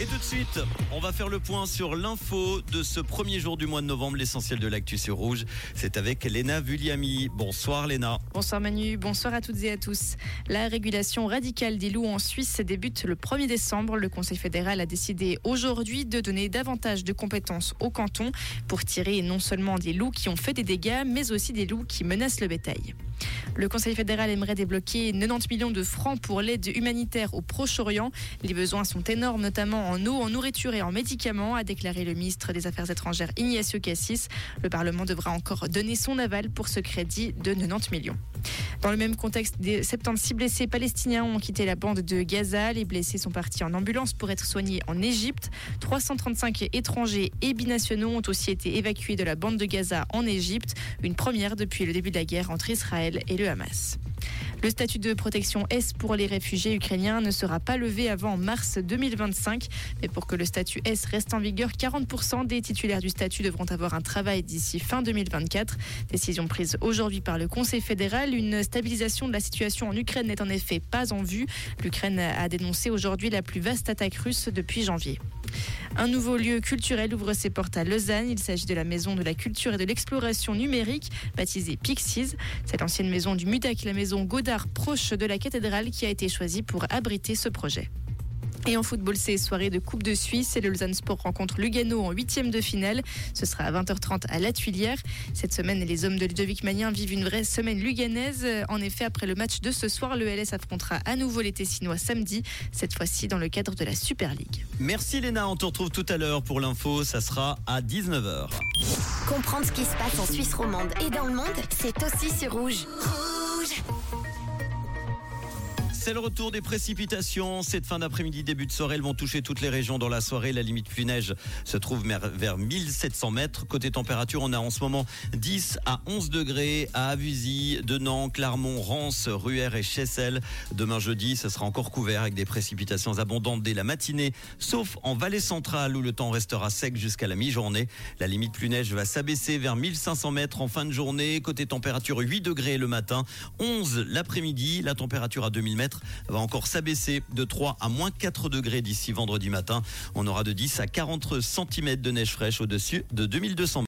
Et tout de suite, on va faire le point sur l'info de ce premier jour du mois de novembre, l'essentiel de l'actu sur Rouge. C'est avec Léna Vulliami. Bonsoir Léna. Bonsoir Manu, bonsoir à toutes et à tous. La régulation radicale des loups en Suisse débute le 1er décembre. Le Conseil fédéral a décidé aujourd'hui de donner davantage de compétences au canton pour tirer non seulement des loups qui ont fait des dégâts, mais aussi des loups qui menacent le bétail. Le Conseil fédéral aimerait débloquer 90 millions de francs pour l'aide humanitaire au Proche-Orient. Les besoins sont énormes, notamment en eau, en nourriture et en médicaments, a déclaré le ministre des Affaires étrangères Ignacio Cassis. Le Parlement devra encore donner son aval pour ce crédit de 90 millions. Dans le même contexte, des 76 blessés palestiniens ont quitté la bande de Gaza. Les blessés sont partis en ambulance pour être soignés en Égypte. 335 étrangers et binationaux ont aussi été évacués de la bande de Gaza en Égypte, une première depuis le début de la guerre entre Israël et le Hamas. Le statut de protection S pour les réfugiés ukrainiens ne sera pas levé avant mars 2025. Mais pour que le statut S reste en vigueur, 40% des titulaires du statut devront avoir un travail d'ici fin 2024. Décision prise aujourd'hui par le Conseil fédéral. Une stabilisation de la situation en Ukraine n'est en effet pas en vue. L'Ukraine a dénoncé aujourd'hui la plus vaste attaque russe depuis janvier. Un nouveau lieu culturel ouvre ses portes à Lausanne. Il s'agit de la Maison de la Culture et de l'Exploration Numérique, baptisée Pixies. Cette ancienne maison du MUDAC, la maison Godard, proche de la cathédrale, qui a été choisie pour abriter ce projet. Et en football, c'est soirée de Coupe de Suisse et le Lausanne Sport rencontre Lugano en huitième de finale. Ce sera à 20h30 à La Tuilière. Cette semaine, les hommes de Ludovic Magnin vivent une vraie semaine luganaise. En effet, après le match de ce soir, le LS affrontera à nouveau les Tessinois samedi, cette fois-ci dans le cadre de la Super League. Merci Léna, on te retrouve tout à l'heure pour l'info, ça sera à 19h. Comprendre ce qui se passe en Suisse romande et dans le monde, c'est aussi sur Rouge. Rouge c'est le retour des précipitations. Cette fin d'après-midi, début de soirée, elles vont toucher toutes les régions dans la soirée. La limite plus neige se trouve vers 1700 mètres. Côté température, on a en ce moment 10 à 11 degrés à Avusy, Denan, Clermont, Rance, Ruère et Chessel. Demain jeudi, ce sera encore couvert avec des précipitations abondantes dès la matinée, sauf en vallée centrale où le temps restera sec jusqu'à la mi-journée. La limite plus neige va s'abaisser vers 1500 mètres en fin de journée. Côté température, 8 degrés le matin, 11 l'après-midi. La température à 2000 mètres va encore s'abaisser de 3 à moins 4 degrés d'ici vendredi matin. On aura de 10 à 40 cm de neige fraîche au-dessus de 2200